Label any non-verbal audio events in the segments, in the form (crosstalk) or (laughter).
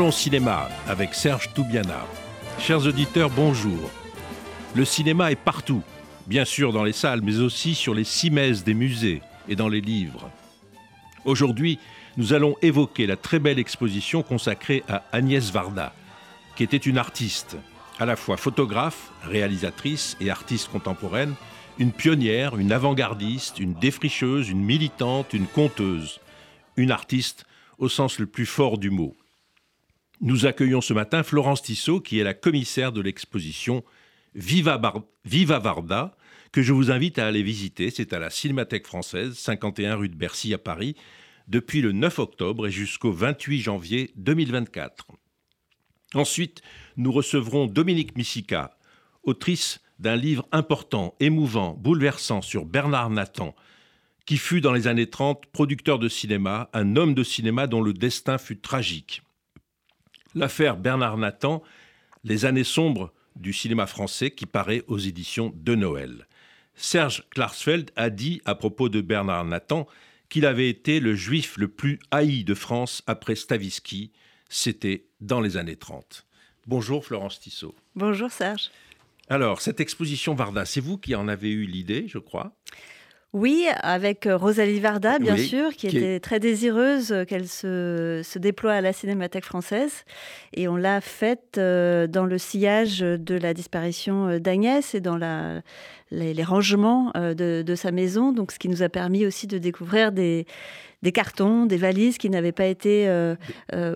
Parlons cinéma avec Serge Toubiana. Chers auditeurs, bonjour. Le cinéma est partout, bien sûr dans les salles, mais aussi sur les cimaises des musées et dans les livres. Aujourd'hui, nous allons évoquer la très belle exposition consacrée à Agnès Varda, qui était une artiste, à la fois photographe, réalisatrice et artiste contemporaine, une pionnière, une avant-gardiste, une défricheuse, une militante, une conteuse, une artiste au sens le plus fort du mot. Nous accueillons ce matin Florence Tissot, qui est la commissaire de l'exposition Viva, Varda, que je vous invite à aller visiter. C'est à la Cinémathèque française, 51 rue de Bercy à Paris, depuis le 9 octobre et jusqu'au 28 janvier 2024. Ensuite, nous recevrons Dominique Missica, autrice d'un livre important, émouvant, bouleversant sur Bernard Nathan, qui fut dans les années 30 producteur de cinéma, un homme de cinéma dont le destin fut tragique. L'affaire Bernard Nathan, les années sombres du cinéma français qui paraît aux éditions de Noël. Serge Klarsfeld a dit à propos de Bernard Nathan qu'il avait été le juif le plus haï de France après Stavisky. C'était dans les années 30. Bonjour Florence Tissot. Bonjour Serge. Alors, cette exposition Varda, c'est vous qui en avez eu l'idée, je crois? Oui, avec euh, Rosalie Varda, bien sûr, qui, était très désireuse qu'elle se, se, déploie à la Cinémathèque française. Et on l'a faite euh, dans le sillage de la disparition euh, d'Agnès et dans la, les, rangements de, de, sa maison. Donc, ce qui nous a permis aussi de découvrir des, des cartons, des valises qui n'avaient pas été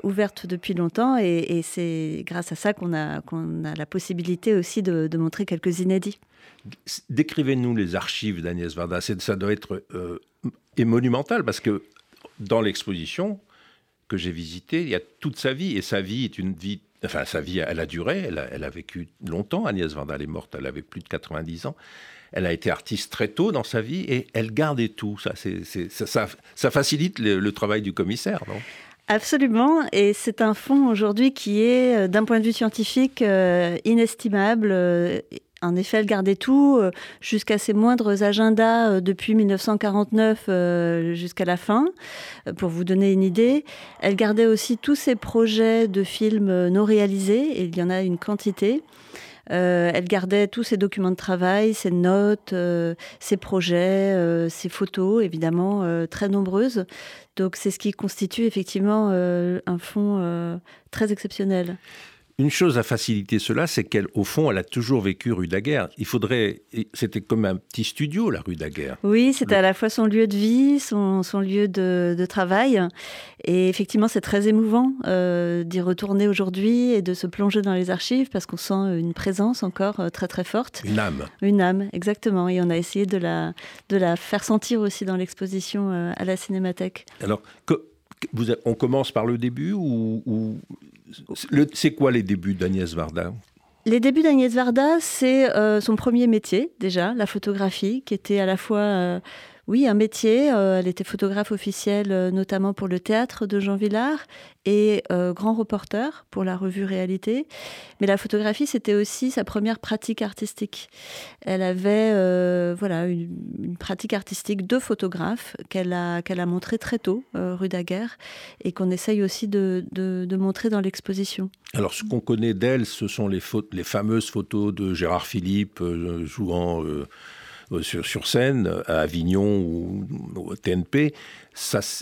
ouvertes depuis longtemps. Et, c'est grâce à ça qu'on a, qu'on a la possibilité aussi de, de montrer quelques inédits. Décrivez-nous les archives d'Agnès Varda. Ça doit être euh, monumental parce que dans l'exposition que j'ai visitée, il y a toute sa vie et sa vie est une vie. Enfin, sa vie, elle a duré, elle a, vécu longtemps. Agnès Varda, est morte, elle avait plus de 90 ans. Elle a été artiste très tôt dans sa vie et elle gardait tout. Ça, facilite le, travail du commissaire, non? Absolument, et c'est un fonds aujourd'hui qui est, euh, d'un point de vue scientifique, euh, inestimable en effet, elle gardait tout euh, jusqu'à ses moindres agendas euh, depuis 1949 euh, jusqu'à la fin, pour vous donner une idée. Elle gardait aussi tous ses projets de films non réalisés, et il y en a une quantité. elle gardait tous ses documents de travail, ses notes, ses projets, ses photos, évidemment, très nombreuses. Donc c'est ce qui constitue effectivement un fonds très exceptionnel. Une chose à faciliter cela, c'est qu'au fond, elle a toujours vécu rue Daguerre. Il faudrait, c'était comme un petit studio, la rue Daguerre. Oui, c'était à la fois son lieu de vie, son, lieu de, travail. Et effectivement, c'est très émouvant euh, d'y retourner aujourd'hui et de se plonger dans les archives parce qu'on sent une présence encore euh, très très forte. Une âme. Une âme, exactement. Et on a essayé de la, de la faire sentir aussi dans l'exposition euh, à la Cinémathèque. Alors, on commence par le début ou c'est quoi les débuts d'Agnès Varda? Les débuts d'Agnès Varda, c'est euh, son premier métier déjà, la photographie, qui était à la fois euh, oui, un métier. Euh, elle était photographe officielle, euh, notamment pour le théâtre de Jean Villard, et euh, grand reporter pour la revue Réalité. Mais la photographie, c'était aussi sa première pratique artistique. Elle avait voilà, une, pratique artistique de photographe qu'elle a, qu'elle a montrée très tôt, rue Daguerre, et qu'on essaye aussi de, montrer dans l'exposition. Alors, ce qu'on connaît d'elle, ce sont les, les fameuses photos de Gérard Philippe jouant euh, sur, scène à Avignon ou au TNP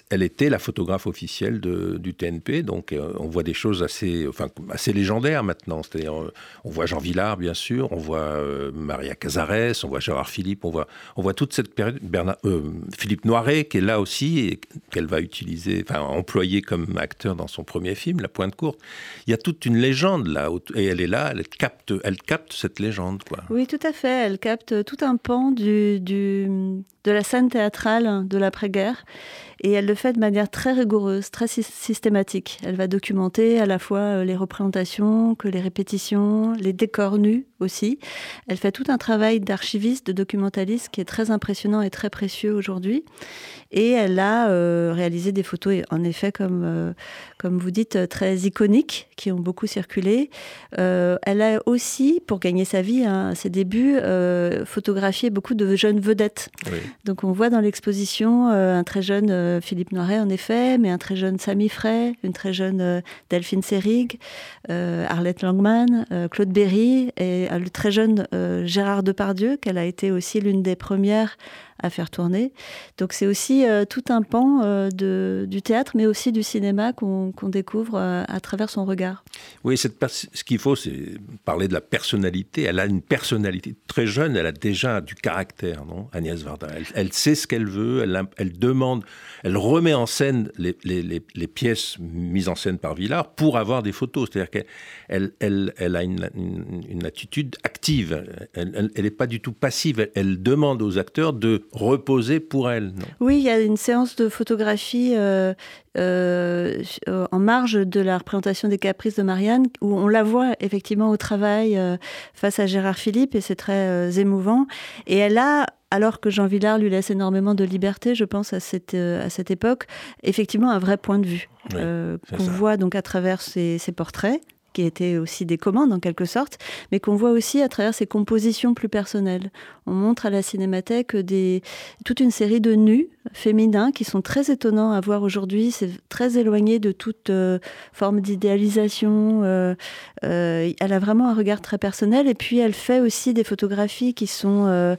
elle était la photographe officielle du TNP, donc euh, on voit des choses assez, enfin, assez légendaires maintenant. C'est-à-dire, euh, on voit Jean Villard, bien sûr, on voit euh, Maria Cazares, on voit Gérard Philippe, on voit, on voit toute cette période. Philippe Noiret, qui est là aussi, et qu'elle va utiliser, enfin, employer comme acteur dans son premier film, La Pointe Courte. Il y a toute une légende là, et elle est là, elle capte, elle capte cette légende, quoi. Oui, tout à fait. Elle capte tout un pan du de la scène théâtrale de l'après-guerre. Et elle le fait de manière très rigoureuse, très systématique. Elle va documenter à la fois euh, les représentations que les répétitions, les décors nus aussi. Elle fait tout un travail d'archiviste, de documentaliste qui est très impressionnant et très précieux aujourd'hui. Et elle a euh, réalisé des photos, en effet, comme, euh, comme vous dites, très iconiques, qui ont beaucoup circulé. Euh, elle a aussi, pour gagner sa vie, hein, à ses débuts, photographié beaucoup de jeunes vedettes. Donc on voit dans l'exposition un très jeune Philippe Noiret, en effet, mais un très jeune Samy Frey, une très jeune Delphine Seyrig, Arlette Langman, Claude Berry et le très jeune Gérard Depardieu, qu'elle a été aussi l'une des premières à faire tourner. Donc c'est aussi euh, tout un pan euh, de, du théâtre, mais aussi du cinéma qu'on découvre euh, à travers son regard. Oui, ce qu'il faut, c'est parler de la personnalité. Elle a une personnalité très jeune, elle a déjà du caractère, non Agnès Varda? Elle, sait ce qu'elle veut, elle, demande, elle remet en scène les, pièces mises en scène par Villard pour avoir des photos. C'est-à-dire qu'elle elle, elle, a une, une, attitude active. Elle n'est pas du tout passive. Elle, demande aux acteurs de reposer pour elle. oui, il y a une séance de photographie euh, euh, en marge de la représentation des Caprices de Marianne où on la voit effectivement au travail euh, face à Gérard Philippe et c'est très émouvant. Et elle a alors que Jean Villard lui laisse énormément de liberté, je pense, à cette, à cette époque, effectivement un vrai point de vue qu'on voit donc à travers ses portraits qui étaient aussi des commandes en quelque sorte, mais qu'on voit aussi à travers ses compositions plus personnelles. On montre à la cinémathèque toute une série de nus féminins qui sont très étonnants à voir aujourd'hui. C'est très éloigné de toute euh, forme d'idéalisation. Euh, euh, elle a vraiment un regard très personnel et puis elle fait aussi des photographies qui sont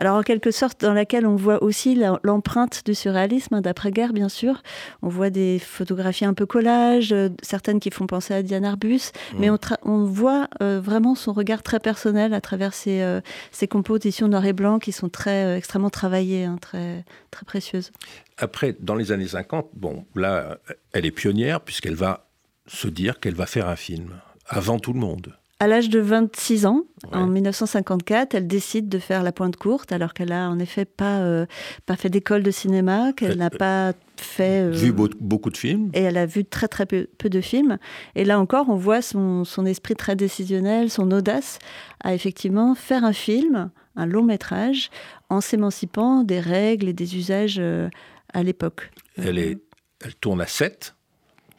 alors en quelque sorte dans laquelle on voit aussi l'empreinte du surréalisme hein, d'après-guerre bien sûr. On voit des photographies un peu collage, euh, certaines qui font penser à Diane Arbus, mais on, voit euh, vraiment son regard très personnel à travers ces, euh, compositions noir et blanc qui sont très extrêmement travaillées, hein, très très précieuses. Après, dans les années 50, bon, là, elle est pionnière puisqu'elle va se dire qu'elle va faire un film avant tout le monde. À l'âge de 26 ans, en 1954, elle décide de faire La Pointe Courte, alors qu'elle a en effet pas, euh, pas fait d'école de cinéma, qu'elle n'a pas fait... Euh, vu beaucoup de films. Et elle a vu très très peu, de films. Et là encore, on voit son, son, esprit très décisionnel, son audace à effectivement faire un film, un long métrage, en s'émancipant des règles et des usages euh, à l'époque. Elle, est, elle tourne à 7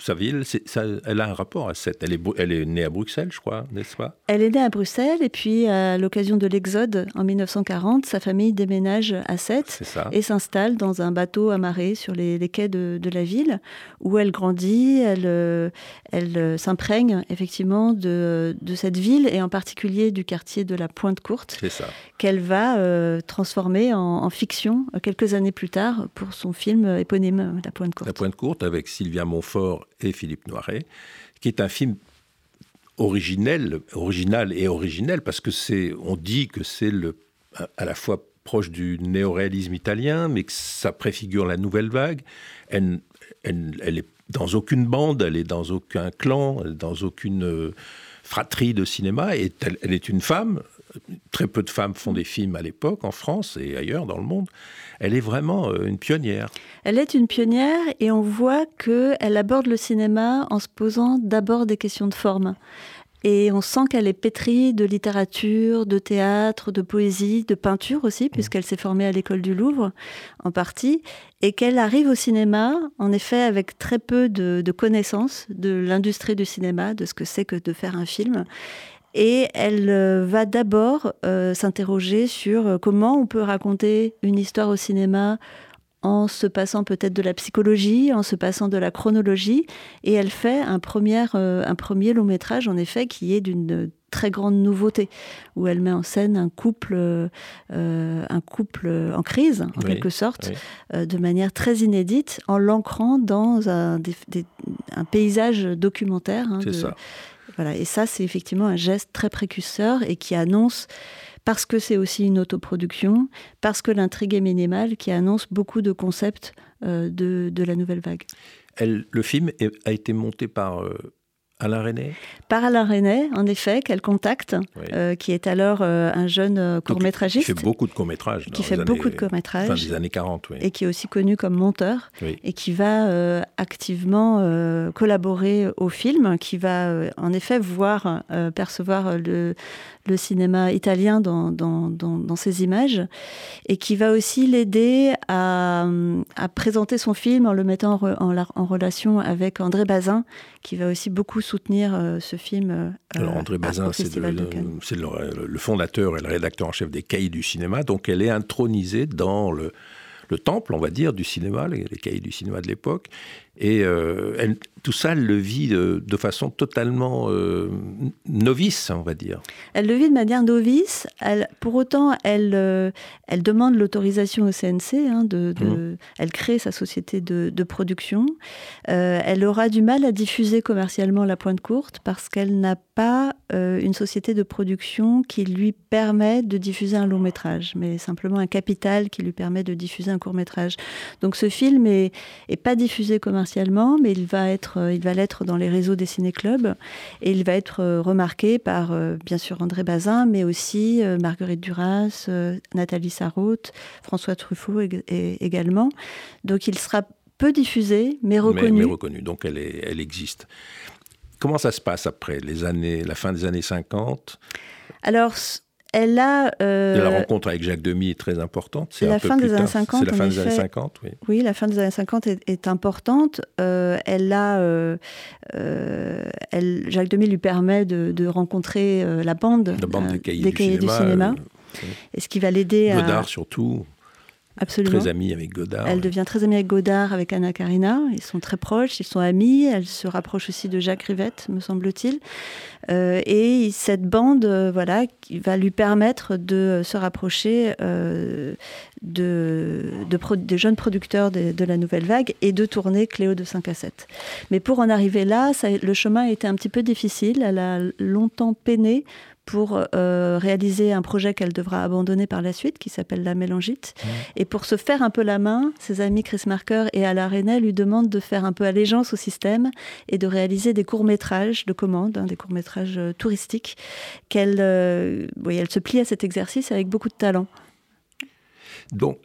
sa ville, ça, elle a un rapport à cette. Elle est, elle est née à Bruxelles, je crois, n'est-ce pas? Elle est née à Bruxelles et puis à l'occasion de l'Exode en 1940, sa famille déménage à Sète et s'installe dans un bateau amarré sur les, quais de, la ville où elle grandit, elle, euh, elle euh, s'imprègne effectivement de, de, cette ville et en particulier du quartier de la Pointe Courte qu'elle va euh, transformer en, en, fiction quelques années plus tard pour son film éponyme La Pointe Courte. La Pointe Courte avec Sylvia Montfort et Philippe Noiret, qui est un film originel, original et originel, parce que c'est, on dit que c'est le, à la fois proche du néoréalisme italien, mais que ça préfigure la nouvelle vague. Elle, elle, est dans aucune bande, elle est dans aucun clan, dans aucune euh, fratrie de cinéma, et elle est une femme très peu de femmes font des films à l'époque, en France et ailleurs dans le monde. Elle est vraiment euh, une pionnière. Elle est une pionnière et on voit qu'elle aborde le cinéma en se posant d'abord des questions de forme. Et on sent qu'elle est pétrie de littérature, de théâtre, de poésie, de peinture aussi, mmh. puisqu'elle s'est formée à l'école du Louvre en partie, et qu'elle arrive au cinéma, en effet, avec très peu de, de connaissances de l'industrie du cinéma, de ce que c'est que de faire un film. Et elle euh, va d'abord euh, s'interroger sur euh, comment on peut raconter une histoire au cinéma en se passant peut-être de la psychologie, en se passant de la chronologie. Et elle fait un premier, un premier long métrage, en effet, qui est d'une très grande nouveauté, où elle met en scène un couple, un couple en crise, en quelque sorte, de manière très inédite, en l'ancrant dans un, un, paysage documentaire. Hein, C'est ça voilà, et ça, c'est effectivement un geste très précurseur et qui annonce, parce que c'est aussi une autoproduction, parce que l'intrigue est minimale, qui annonce beaucoup de concepts euh, de, la nouvelle vague. Le film a été monté par euh, Alain René Par Alain René, en effet, qu'elle contacte, euh, qui est alors euh, un jeune euh, court-métragiste. Qui fait beaucoup de courts-métrages. Qui fait beaucoup de courts-métrages. Fin des années 40, oui. Et qui est aussi connu comme monteur. Et qui va activement collaborer au film, qui va en effet voir, percevoir le, le cinéma italien dans, dans, dans, ses images, et qui va aussi l'aider à, à, présenter son film en le mettant en, en, relation avec André Bazin, qui va aussi beaucoup soutenir euh, ce film. Euh, Alors André Bazin, c'est le, le, fondateur et le rédacteur en chef des Cahiers du cinéma, donc elle est intronisée dans le, le temple, on va dire, du cinéma, les, cahiers du cinéma de l'époque. Et euh, elle, tout ça, elle le vit de, façon totalement euh, novice, on va dire. Elle le vit de manière novice. Elle, pour autant, elle, euh, elle demande l'autorisation au CNC. Hein, de, mmh. Elle crée sa société de, production. elle aura du mal à diffuser commercialement La Pointe Courte parce qu'elle n'a pas une société de production qui lui permet de diffuser un long métrage, mais simplement un capital qui lui permet de diffuser un court métrage. Donc ce film est, est pas diffusé commercialement mais il va être, euh, il va l'être dans les réseaux des ciné-clubs et il va être euh, remarqué par, euh, bien sûr, André Bazin, mais aussi Marguerite Duras, Nathalie Sarraute, François Truffaut également. Donc il sera peu diffusé, mais reconnu. Mais, reconnu, donc elle, est, elle existe. Comment ça se passe après les années, la fin des années 50 Alors, elle a. Euh, la rencontre avec Jacques Demy est très importante. C'est la, fin des années 50. C'est la fin des années 50, oui. Oui, la fin des années 50 est, importante. Euh, elle a. Euh, elle, Jacques Demy lui permet de, rencontrer la bande, la bande des cahiers, du, cinéma. et ce qui va l'aider à. Godard surtout. Absolument. Très amie avec Godard. Elle devient très amie avec Godard, avec Anna Karina. Ils sont très proches, ils sont amis. Elle se rapproche aussi de Jacques Rivette, me semble-t-il. Euh, et cette bande, euh, voilà, qui va lui permettre de se rapprocher euh, de, des jeunes producteurs de, la nouvelle vague et de tourner Cléo de 5 à 7. Mais pour en arriver là, ça, le chemin a été un petit peu difficile. Elle a longtemps peiné pour euh, réaliser un projet qu'elle devra abandonner par la suite, qui s'appelle La Mélangite. Mmh. Et pour se faire un peu la main, ses amis Chris Marker et Alain René lui demandent de faire un peu allégeance au système et de réaliser des courts-métrages de commande, hein, des courts-métrages euh, touristiques, qu'elle euh, elle se plie à cet exercice avec beaucoup de talent. Donc,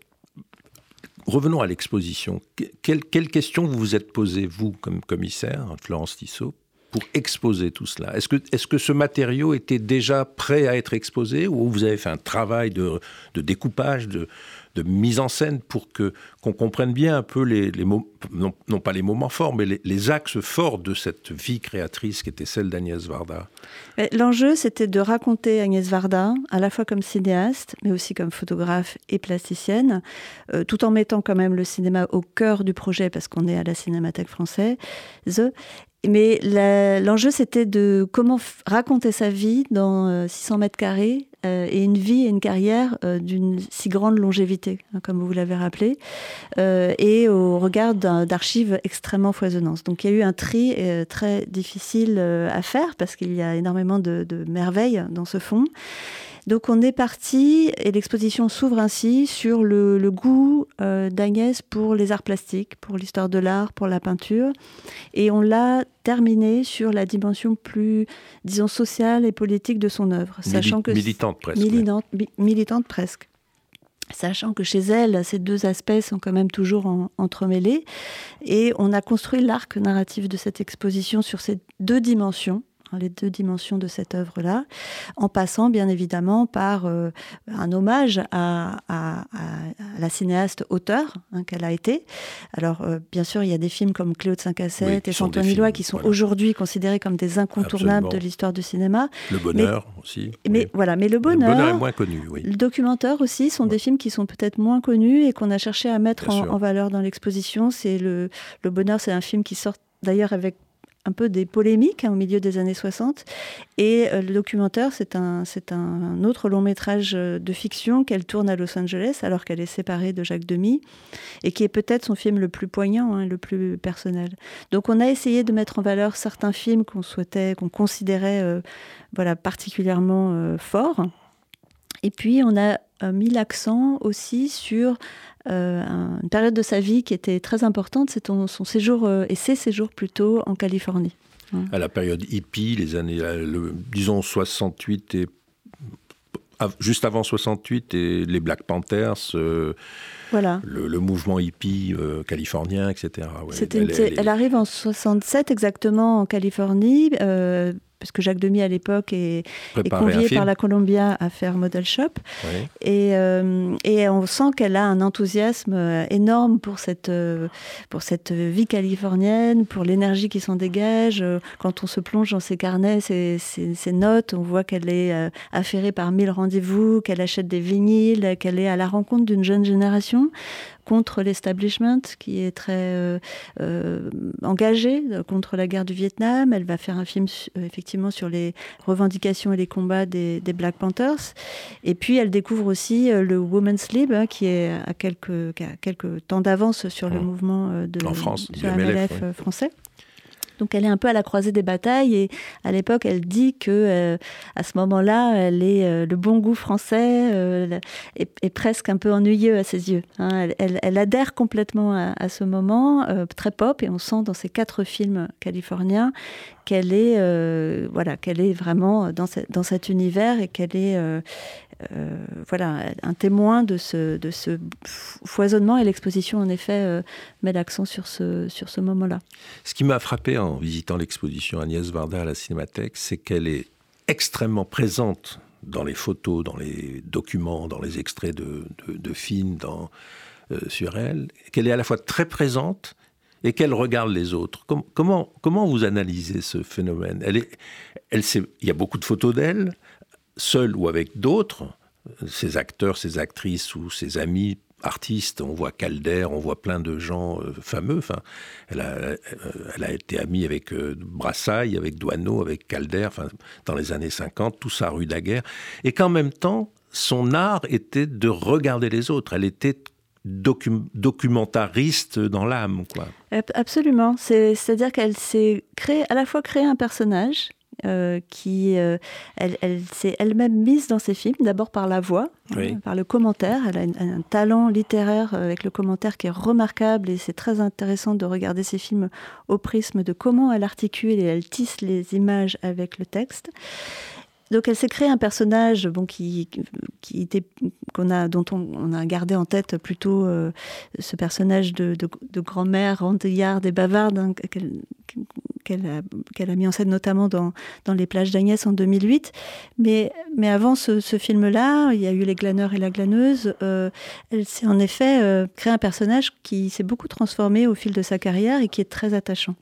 revenons à l'exposition. Quelle, quelle question vous vous êtes posée, vous, comme commissaire, Florence Tissot, pour exposer tout cela. Est-ce que, est que ce matériau était déjà prêt à être exposé ou vous avez fait un travail de, découpage, de, mise en scène pour que qu'on comprenne bien un peu les, les non, pas les moments forts, mais les, les, axes forts de cette vie créatrice qui était celle d'Agnès Varda? L'enjeu, c'était de raconter Agnès Varda, à la fois comme cinéaste, mais aussi comme photographe et plasticienne, euh, tout en mettant quand même le cinéma au cœur du projet, parce qu'on est à la Cinémathèque française, mais l'enjeu, c'était de comment raconter sa vie dans 600 euh, mètres carrés euh, et une vie et une carrière euh, d'une si grande longévité, hein, comme vous l'avez rappelé, et au regard d'archives extrêmement foisonnantes. Donc il y a eu un tri très difficile à faire parce qu'il y a énormément de, de merveilles dans ce fond. Donc on est parti, et l'exposition s'ouvre ainsi sur le, goût euh, d'Agnès pour les arts plastiques, pour l'histoire de l'art, pour la peinture. Et on l'a terminé sur la dimension plus, disons, sociale et politique de son œuvre. sachant que militante presque. militante presque sachant que chez elle, ces deux aspects sont quand même toujours entremêlés. Et on a construit l'arc narratif de cette exposition sur ces deux dimensions, les deux dimensions de cette œuvre-là, en passant bien évidemment par euh, un hommage à, la cinéaste auteur hein, qu'elle a été. Alors euh, bien sûr, il y a des films comme Cléo de 5 à 7 et Chantoni Lois qui sont aujourd'hui considérés comme des incontournables de l'histoire du cinéma. Le bonheur aussi. Mais voilà, mais le bonheur, le bonheur est moins connu. Oui. Le documentaire aussi sont des films qui sont peut-être moins connus et qu'on a cherché à mettre en, valeur dans l'exposition. C'est le, le bonheur, c'est un film qui sort d'ailleurs avec un peu des polémiques hein, au milieu des années 60. Et euh, le documentaire, c'est un, autre long métrage euh, de fiction qu'elle tourne à Los Angeles alors qu'elle est séparée de Jacques Demy et qui est peut-être son film le plus poignant, hein, le plus personnel. Donc on a essayé de mettre en valeur certains films qu'on souhaitait, qu'on considérait euh, voilà, particulièrement forts. Et puis on a mis l'accent aussi sur euh, une période de sa vie qui était très importante, c'est son séjour, euh, et ses séjours plutôt, en Californie. À la période hippie, les années, disons 68 et juste avant 68 et les Black Panthers, euh, voilà. le, mouvement hippie californien, etc. elle, arrive en 67 exactement en Californie, parce que Jacques Demy à l'époque est, convié par la Columbia à faire Model Shop. Et, euh, et, on sent qu'elle a un enthousiasme euh, énorme pour cette, euh, pour cette vie californienne, pour l'énergie qui s'en dégage. Quand on se plonge dans ses carnets, ses, ses, notes, on voit qu'elle est affairée par mille rendez-vous, qu'elle achète des vinyles, qu'elle est à la rencontre d'une jeune génération contre l'establishment, qui est très engagée contre la guerre du Vietnam. Elle va faire un film effectivement sur les revendications et les combats des, Black Panthers. Et puis elle découvre aussi le Women's Lib, hein, qui est à quelques, quelques temps d'avance sur le mmh. mouvement de, en France, sur MLF, français. Donc elle est un peu à la croisée des batailles et à l'époque elle dit que euh, à ce moment-là, elle est euh, le bon goût français euh, est, presque un peu ennuyeux à ses yeux. Hein. Elle, adhère complètement à, ce moment très pop et on sent dans ces quatre films californiens qu'elle est voilà qu'elle est vraiment dans, dans cet univers et qu'elle est euh, voilà, un témoin de ce, foisonnement et l'exposition, en effet, euh, met l'accent sur ce, sur ce moment-là. Ce qui m'a frappé en visitant l'exposition Agnès Varda à la Cinémathèque, c'est qu'elle est extrêmement présente dans les photos, dans les documents, dans les extraits de, films euh, sur elle, qu'elle est à la fois très présente et qu'elle regarde les autres. comment, comment vous analysez ce phénomène? Elle Il y a beaucoup de photos d'elle, seul ou avec d'autres, ses acteurs, ses actrices ou ses amis artistes, on voit Calder, on voit plein de gens euh, fameux. Enfin, elle a, euh, elle a été amie avec euh, Brassailles, avec Douaneau, avec Calder, enfin, dans les années 50, tout ça rue Daguerre. Et qu'en même temps, son art était de regarder les autres. Elle était documentariste dans l'âme. Absolument. C'est-à-dire qu'elle s'est créée, à la fois créé un personnage, euh, qui euh, elle, s'est elle-même mise dans ses films, d'abord par la voix, hein, par le commentaire. Elle a un, talent littéraire avec le commentaire qui est remarquable et c'est très intéressant de regarder ses films au prisme de comment elle articule et elle tisse les images avec le texte. Donc elle s'est créée un personnage bon, qui, qui était, qu'on a, dont on, a gardé en tête plutôt euh, ce personnage de, de, grand-mère rondillarde et bavarde hein, qu'elle a, qu'elle a, mis en scène notamment dans, dans Les plages d'Agnès en 2008. Mais, mais avant ce, film-là, il y a eu Les glaneurs et la glaneuse. Euh, elle s'est en effet euh, créé un personnage qui s'est beaucoup transformé au fil de sa carrière et qui est très attachant.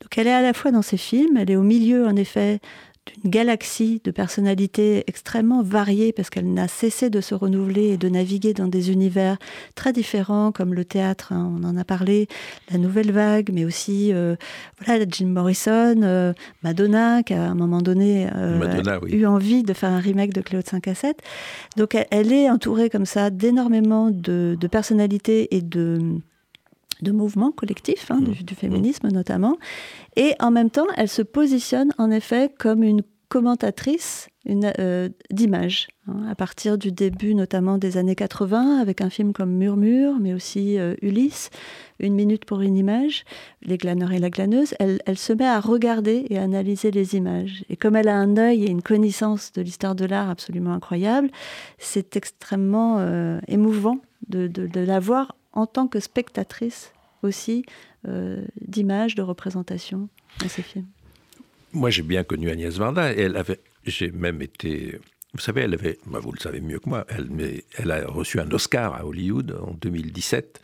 Donc elle est à la fois dans ses films, elle est au milieu en effet une galaxie de personnalités extrêmement variées parce qu'elle n'a cessé de se renouveler et de naviguer dans des univers très différents comme le théâtre, hein, on en a parlé, la nouvelle vague, mais aussi euh, voilà Jim Morrison, euh, Madonna qui a à un moment donné euh, eu envie de faire un remake de Cléo de 5 à 7. Donc elle, est entourée comme ça d'énormément de, personnalités et de de mouvements collectifs, hein, du, féminisme notamment. Et en même temps, elle se positionne en effet comme une commentatrice euh, d'images, hein, à partir du début notamment des années 80, avec un film comme Murmure, mais aussi euh, Ulysse, Une minute pour une image, Les glaneurs et la glaneuse, elle, elle, se met à regarder et à analyser les images. Et comme elle a un œil et une connaissance de l'histoire de l'art absolument incroyable, c'est extrêmement euh, émouvant de, de, de la voir en tant que spectatrice aussi euh, d'images, de représentations dans ces films. Moi, j'ai bien connu Agnès Varda. Elle avait, j'ai même été. Vous savez, elle avait, bah, vous le savez mieux que moi, elle a reçu un Oscar à Hollywood en 2017,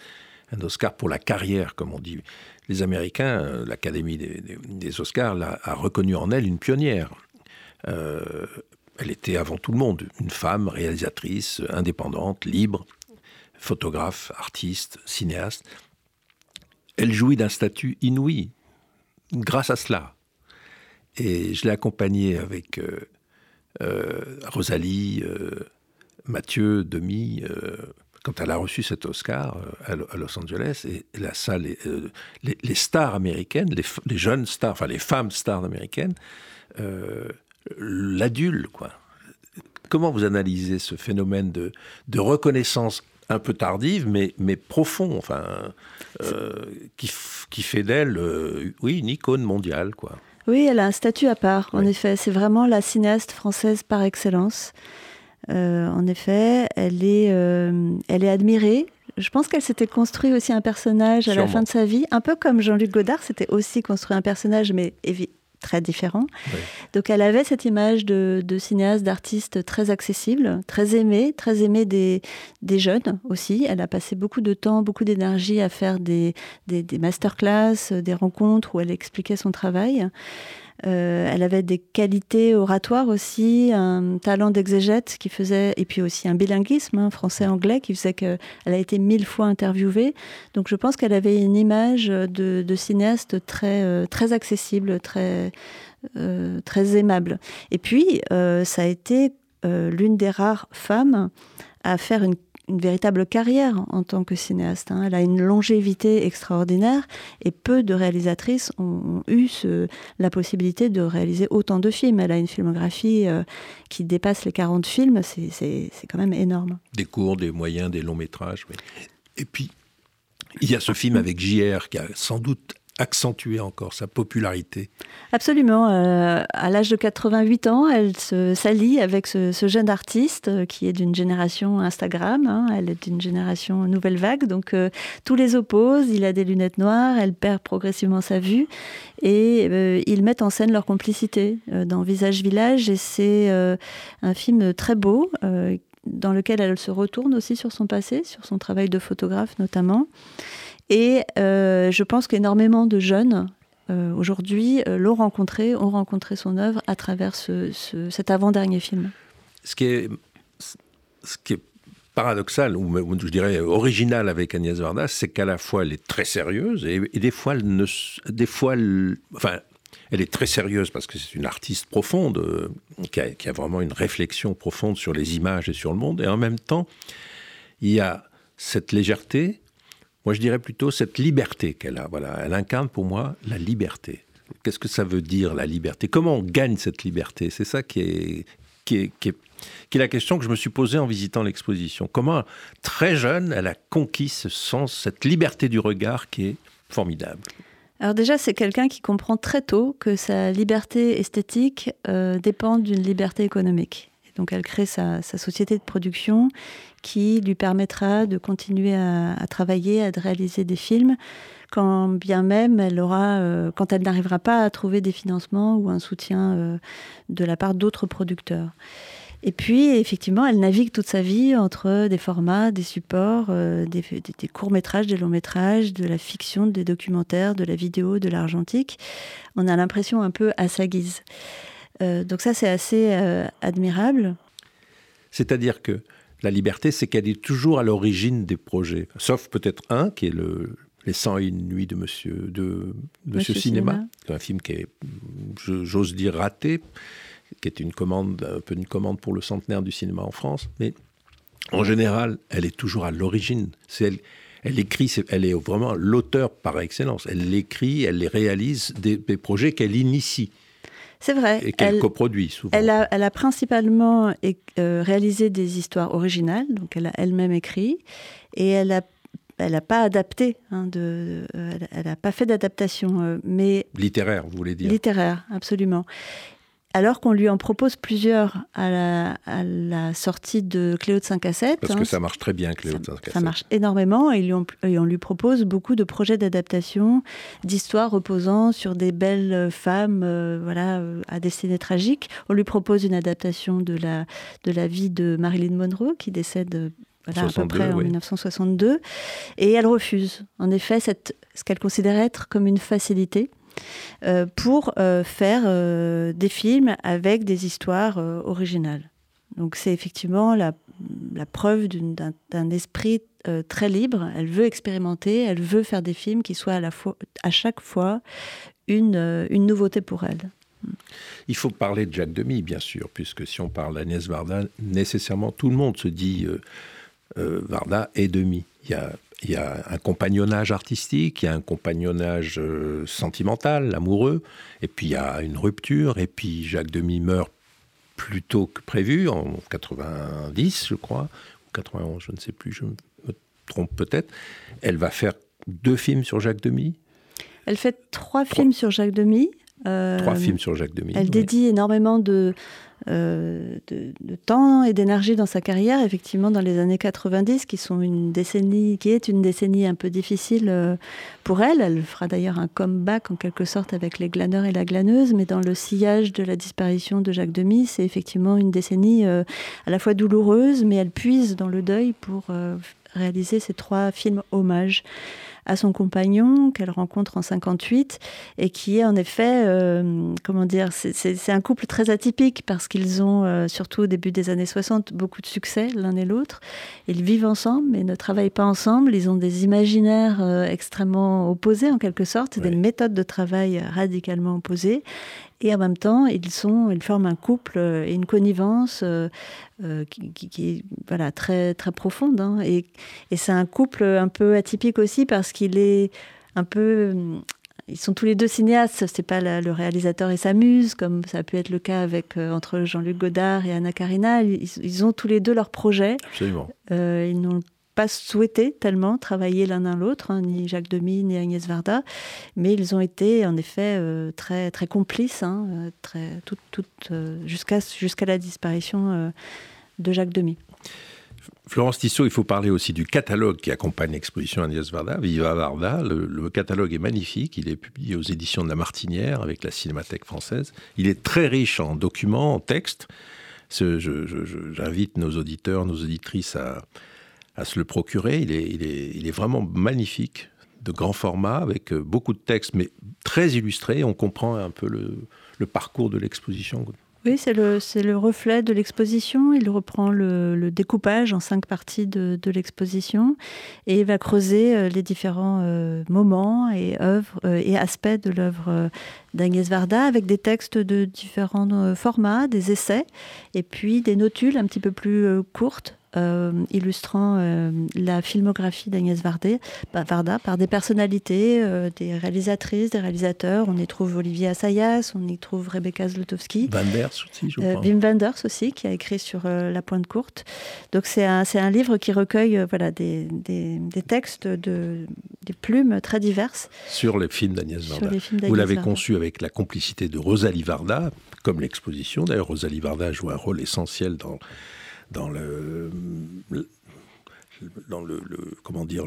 un Oscar pour la carrière, comme on dit. Les Américains, euh, l'Académie des, Oscars, a, reconnu en elle une pionnière. Euh, elle était avant tout le monde une femme réalisatrice, indépendante, libre, photographe, artiste, cinéaste. Elle jouit d'un statut inouï grâce à cela. Et je l'ai accompagnée avec euh, euh, Rosalie, euh, Mathieu, Demi, quand elle a reçu cet Oscar à, Los Angeles. Et la salle, les, stars américaines, les, jeunes stars, enfin les femmes stars américaines, l'adulent, quoi. Comment vous analysez ce phénomène de reconnaissance un peu tardive, mais, mais profond, enfin, euh, qui, qui, fait d'elle, euh, oui, une icône mondiale, quoi. Oui, elle a un statut à part, en effet. C'est vraiment la cinéaste française par excellence. Euh, en effet, elle est, elle est admirée. Je pense qu'elle s'était construit aussi un personnage à la fin de sa vie, un peu comme Jean-Luc Godard s'était aussi construit un personnage, mais très différent. Donc elle avait cette image de, cinéaste, d'artiste très accessible, très aimé, très aimé des, des, jeunes aussi. Elle a passé beaucoup de temps, beaucoup d'énergie à faire des, des, des masterclass, des rencontres où elle expliquait son travail. Euh, elle avait des qualités oratoires aussi, un talent d'exégète qui faisait, et puis aussi un bilinguisme hein, français-anglais qui faisait qu'elle a été mille fois interviewée. Donc je pense qu'elle avait une image de, cinéaste très, euh, très accessible, euh, très aimable. Et puis, ça a été l'une des rares femmes à faire une une véritable carrière en tant que cinéaste. Hein. Elle a une longévité extraordinaire et peu de réalisatrices ont, eu la possibilité de réaliser autant de films. Elle a une filmographie euh, qui dépasse les 40 films, c'est quand même énorme. Des courts, des moyens, des longs métrages. Et puis, il y a ce film avec JR qui a sans doute accentuer encore sa popularité. Absolument. Euh, à l'âge de 88 ans, elle s'allie avec ce, jeune artiste euh, qui est d'une génération Instagram. Hein. elle est d'une génération nouvelle vague. Donc euh, tous les opposent. Il a des lunettes noires. Elle perd progressivement sa vue. Et ils mettent en scène leur complicité dans Visage Village. Et c'est un film très beau dans lequel elle se retourne aussi sur son passé, sur son travail de photographe notamment. Et euh, je pense qu'énormément de jeunes euh, aujourd'hui euh, l'ont rencontré, ont rencontré son œuvre à travers cet avant-dernier film. Ce qui est, paradoxal, ou je dirais original avec Agnès Varda, c'est qu'à la fois elle est très sérieuse et, des fois, elle ne, des fois enfin, elle est très sérieuse parce que c'est une artiste profonde, qui, a, vraiment une réflexion profonde sur les images et sur le monde, et en même temps, il y a cette légèreté, moi, je dirais plutôt cette liberté qu'elle a. Voilà, elle incarne pour moi la liberté. Qu'est-ce que ça veut dire la liberté? Comment on gagne cette liberté? C'est ça qui est, qui est, qui, est, qui est, la question que je me suis posée en visitant l'exposition. Comment, très jeune, elle a conquis ce sens, cette liberté du regard qui est formidable? Alors déjà, c'est quelqu'un qui comprend très tôt que sa liberté esthétique euh, dépend d'une liberté économique. Donc elle crée sa, société de production qui lui permettra de continuer à, travailler, à réaliser des films, quand bien même elle aura, euh, quand elle n'arrivera pas à trouver des financements ou un soutien euh, de la part d'autres producteurs. Et puis, effectivement, elle navigue toute sa vie entre des formats, des supports, euh, des, courts-métrages, des longs-métrages, de la fiction, des documentaires, de la vidéo, de l'argentique. On a l'impression un peu à sa guise. Donc ça, c'est assez admirable. C'est-à-dire que la liberté, c'est qu'elle est toujours à l'origine des projets, sauf peut-être un qui est le, Les 101 nuits de Monsieur, de, Monsieur, Cinéma, un film qui est, j'ose dire, raté, qui est une commande, un peu une commande pour le centenaire du cinéma en France, mais en général, elle est toujours à l'origine. C'est elle, elle écrit, elle est vraiment l'auteur par excellence. Elle écrit, elle les réalise des projets qu'elle initie. C'est vrai. Et qu'elle coproduit souvent. Elle a, elle a principalement euh, réalisé des histoires originales, donc elle a elle-même écrit, et elle a elle n'a pas adapté, hein, de, elle n'a pas fait d'adaptation, euh, mais littéraire, vous voulez dire Littéraire, absolument alors qu'on lui en propose plusieurs à la, sortie de Cléo de 5 à 7. Parce que hein. ça marche très bien, Cléo de 5 à 7. Ça marche énormément et, on lui propose beaucoup de projets d'adaptation, d'histoires reposant sur des belles femmes euh, voilà, euh, à destinée tragique. On lui propose une adaptation de la, de la vie de Marilyn Monroe qui décède euh, à peu près en 1962. Et elle refuse, en effet, cette, ce qu'elle considère être comme une facilité. Euh, pour euh, faire euh, des films avec des histoires originales. Donc c'est effectivement la, preuve d'un esprit très libre. Elle veut expérimenter, elle veut faire des films qui soient à, chaque fois une, nouveauté pour elle. Il faut parler de Jacques Demy, bien sûr, puisque si on parle d'Agnès Varda, nécessairement tout le monde se dit Varda et Demy. Il y a il y a un compagnonnage artistique, il y a un compagnonnage euh, sentimental, amoureux, et puis il y a une rupture, et puis Jacques Demy meurt plus tôt que prévu, en 90, je crois, ou 91, je ne sais plus, je me trompe peut-être. Elle va faire deux films sur Jacques Demy? Elle fait trois, films sur Jacques Demy. Euh, trois films sur Jacques Demy. Elle dédie énormément de, euh, de, temps et d'énergie dans sa carrière, effectivement, dans les années 90, qui sont une décennie, qui est une décennie un peu difficile euh, pour elle. Elle fera d'ailleurs un comeback en quelque sorte avec les glaneurs et la glaneuse, mais dans le sillage de la disparition de Jacques Demy, c'est effectivement une décennie euh, à la fois douloureuse, mais elle puise dans le deuil pour réaliser ces trois films hommages à son compagnon qu'elle rencontre en 58 et qui est en effet, euh, comment dire, c'est un couple très atypique parce qu'ils ont, euh, surtout au début des années 60, beaucoup de succès l'un et l'autre. Ils vivent ensemble mais ne travaillent pas ensemble. Ils ont des imaginaires euh, extrêmement opposés en quelque sorte, des méthodes de travail radicalement opposées. Et en même temps, ils, sont, ils forment un couple et une connivence qui, est voilà, très, très profonde. Hein. Et, et c'est un couple un peu atypique aussi parce qu'il est un peu ils sont tous les deux cinéastes. C'est pas le réalisateur et sa muse, comme ça a pu être le cas avec euh, entre Jean-Luc Godard et Anna Karina. Ils, ont tous les deux leurs projets. Absolument. Euh, ils n'ont pas souhaité tellement travailler l'un dans l'autre, hein, ni Jacques Demy ni Agnès Varda, mais ils ont été en effet euh, très très complices, hein, très tout, jusqu'à jusqu'à la disparition de Jacques Demy. Florence Tissot, il faut parler aussi du catalogue qui accompagne l'exposition Agnès Varda, Viva Varda. Le, catalogue est magnifique, il est publié aux éditions de la Martinière avec la Cinémathèque française. Il est très riche en documents, en textes. J'invite nos auditeurs, nos auditrices à, se le procurer. Il est, vraiment magnifique, de grand format, avec euh, beaucoup de textes, mais très illustrés. On comprend un peu le parcours de l'exposition. Oui, c'est le, le reflet de l'exposition. Il reprend le, découpage en cinq parties de, l'exposition et va creuser euh, les différents euh, moments et œuvres et aspects de l'œuvre d'Agnès Varda avec des textes de différents formats, des essais et puis des notules un petit peu plus courtes euh, illustrant euh, la filmographie d'Agnès bah, Varda par des personnalités, euh, des réalisatrices, des réalisateurs. On y trouve Olivier Assayas, on y trouve Rebecca Zlotowski. Wenders aussi, je crois. Wim Wenders aussi, qui a écrit sur La Pointe Courte. Donc c'est un, un, livre qui recueille voilà, des, des, des, textes, de, des plumes très diverses. Sur les films d'Agnès Varda. Vous l'avez conçu avec la complicité de Rosalie Varda, comme l'exposition. D'ailleurs, Rosalie Varda joue un rôle essentiel dans dans le, dans le, comment dire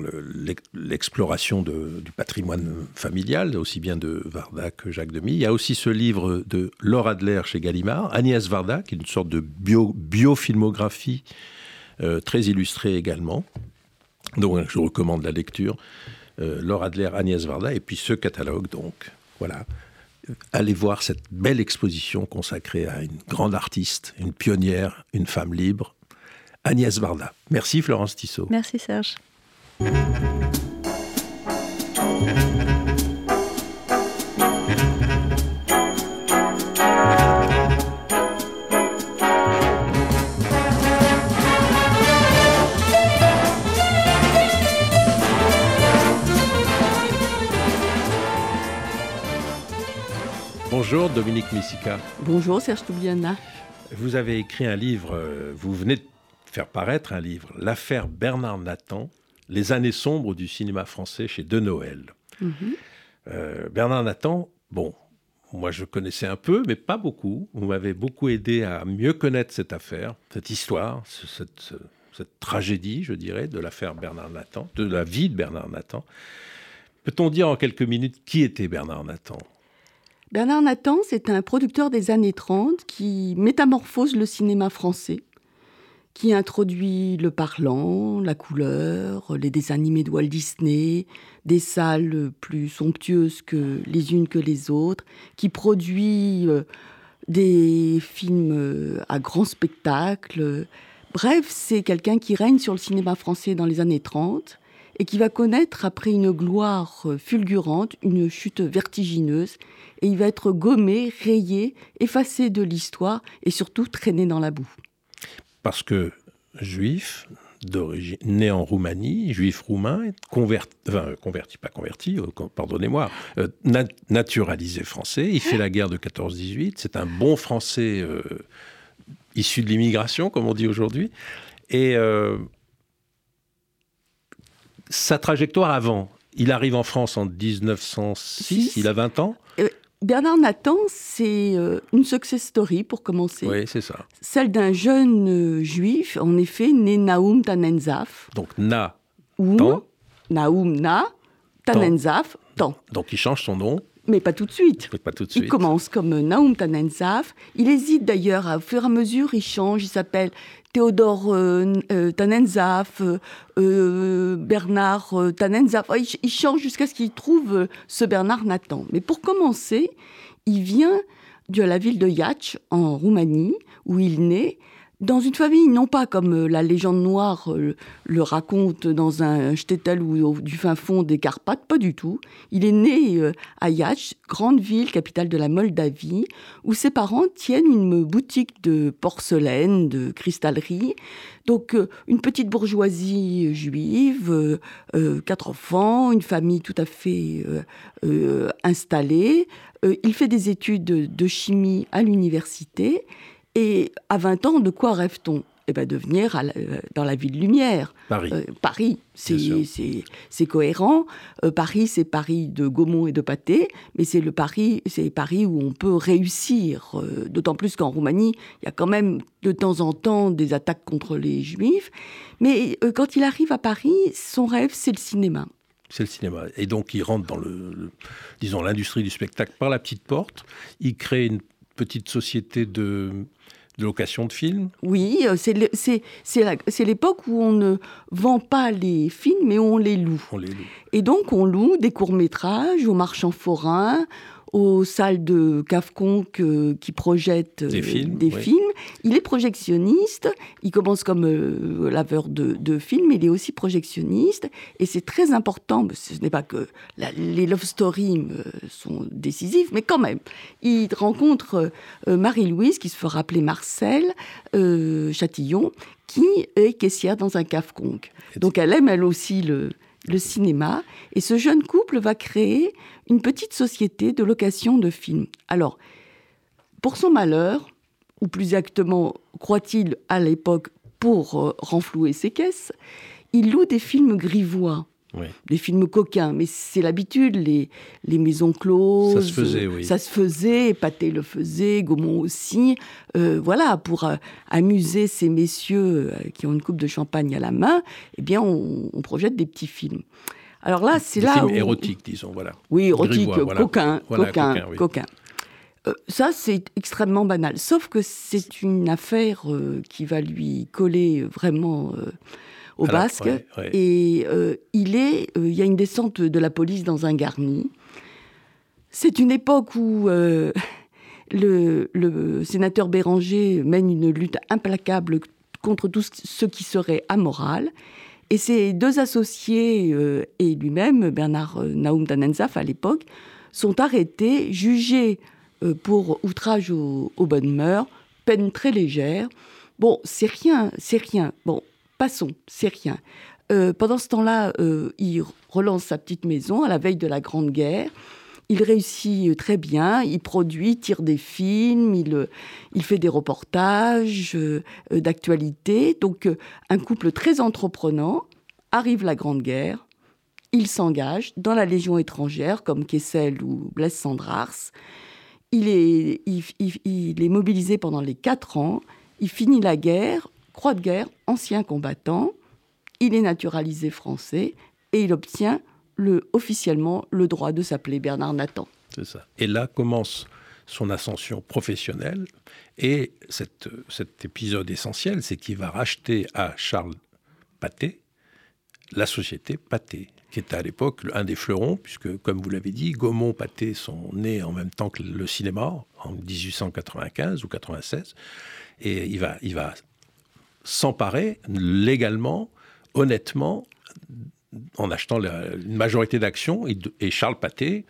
l'exploration du patrimoine familial, aussi bien de Varda que Jacques Demy. Il y a aussi ce livre de Laure Adler chez Gallimard, Agnès Varda, qui est une sorte de bio, biofilmographie euh, très illustrée également. Donc je recommande la lecture. Euh, Laure Adler, Agnès Varda, et puis ce catalogue, donc voilà. Allez voir cette belle exposition consacrée à une grande artiste, une pionnière, une femme libre, Agnès Varda. Merci Florence Tissot. Merci Serge. Bonjour Dominique Missika. Bonjour Serge Toubiana. Vous avez écrit un livre, euh, vous venez de faire paraître un livre, L'affaire Bernard Nathan, les années sombres du cinéma français chez De Noël. Mhm. Euh, Bernard Nathan, bon, moi je connaissais un peu, mais pas beaucoup. Vous m'avez beaucoup aidé à mieux connaître cette affaire, cette histoire, cette, cette tragédie, je dirais, de l'affaire Bernard Nathan, de la vie de Bernard Nathan. Peut-on dire en quelques minutes qui était Bernard Nathan? Bernard Nathan, c'est un producteur des années 30 qui métamorphose le cinéma français qui introduit le parlant, la couleur, les dessins animés de Walt Disney, des salles plus somptueuses que les unes que les autres, qui produit euh, des films euh, à grand spectacle. Bref, c'est quelqu'un qui règne sur le cinéma français dans les années 30 et qui va connaître, après une gloire euh, fulgurante, une chute vertigineuse, et il va être gommé, rayé, effacé de l'histoire et surtout traîné dans la boue parce que juif, d'origine, né en Roumanie, juif roumain, converti, enfin, converti, pas converti, euh, pardonnez-moi, euh, naturalisé français. Il fait la guerre de 14-18. C'est un bon français euh, issu de l'immigration, comme on dit aujourd'hui. Et sa trajectoire avant, il arrive en France en 1906, il a 20 ans. Bernard Nathan, c'est euh, une success story pour commencer. Oui, c'est ça. Celle d'un jeune euh, juif, en effet, né Naoum Tanenzaf. Donc Na. Ou Naoum Na Tanenzaf Tan. Donc il change son nom. Mais pas tout de suite. Pas tout de suite. Il commence comme Naoum Tanenzaf. Il hésite d'ailleurs, au fur et à mesure, il change. Il s'appelle Théodore euh, euh, Tanenzaf, euh, Bernard Tanenzaf. Il, change jusqu'à ce qu'il trouve ce Bernard Nathan. Mais pour commencer, il vient de la ville de Yach, en Roumanie, où il naît dans une famille, non pas comme euh, la légende noire euh, le raconte dans un shtetl ou du fin fond des Carpates, pas du tout. Il est né euh, à Yach, grande ville, capitale de la Moldavie, où ses parents tiennent une boutique de porcelaine, de cristallerie. Donc une petite bourgeoisie juive, quatre enfants, une famille tout à fait installée. il fait des études de chimie à l'université et à 20 ans, de quoi rêve-t-on? Eh ben, de venir euh, dans la ville lumière. Paris. Euh, Paris, c'est cohérent. Euh, Paris, c'est Paris de Gaumont et de Pâté, mais c'est le Paris, c'est Paris où on peut réussir. D'autant plus qu'en Roumanie, il y a quand même de temps en temps des attaques contre les Juifs. Mais quand il arrive à Paris, son rêve, c'est le cinéma. C'est le cinéma. Et donc, il rentre dans le disons, l'industrie du spectacle par la petite porte. Il crée une petite société de de location de films Oui, euh, c'est l'époque où on ne vend pas les films, mais on les loue. On les loue. Et donc on loue des courts-métrages aux marchands forains, aux salles de Cafconc euh, qui projettent des, films, Il est projectionniste, il commence comme euh, laveur de, films, mais il est aussi projectionniste. Et c'est très important, ce n'est pas que les love stories euh, sont décisives, mais quand même, il rencontre Marie-Louise, qui se fera appeler Marcel Chatillon, qui est caissière dans un Cafconc. Donc elle aime elle aussi le, le cinéma, et ce jeune couple va créer une petite société de location de films. Alors, pour son malheur, ou plus exactement, croit-il à l'époque, pour euh, renflouer ses caisses, il loue des films grivois. Des films coquins, mais c'est l'habitude, les, les maisons closes. Ça se faisait, oui. Ça se faisait, Pathé le faisait, Gaumont aussi. Euh, voilà, pour euh, amuser ces messieurs euh, qui ont une coupe de champagne à la main, eh bien, on, projette des petits films. Alors là, c'est là. Films érotiques, disons, voilà. Oui, érotiques, coquins, coquins, coquins. ça, c'est extrêmement banal. Sauf que c'est une affaire qui va lui coller vraiment au Basque. Et euh, il est, euh, il y a une descente de la police dans un garni. C'est une époque où euh, (laughs) le, le, sénateur Béranger mène une lutte implacable contre tout ce qui serait amoral. Et ses deux associés et lui-même, Bernard Naoum Danenzaf à l'époque, sont arrêtés, jugés pour outrage aux, aux bonnes mœurs, peine très légère. Bon, c'est rien, c'est rien. Bon, Passons, c'est rien. Euh, pendant ce temps-là, euh, il relance sa petite maison à la veille de la Grande Guerre. Il réussit euh, très bien, il produit, tire des films, il, il fait des reportages d'actualité. Donc un couple très entreprenant. Arrive la Grande Guerre, il s'engage dans la Légion étrangère comme Kessel ou Blaise Sandrars. Il est, il est mobilisé pendant les quatre ans. Il finit la guerre croix de guerre, ancien combattant. Il est naturalisé français et il obtient le, officiellement le droit de s'appeler Bernard Nathan. C'est ça. Et là commence son ascension professionnelle. Et cet épisode essentiel, c'est qu'il va racheter à Charles Pathé la société Pathé, qui était à l'époque un des fleurons, puisque, comme vous l'avez dit, Gaumont, Pathé sont nés en même temps que le cinéma, en 1895 ou 96. Et il va s'emparer légalement, honnêtement, en achetant une majorité d'actions. Et, Charles Pathé,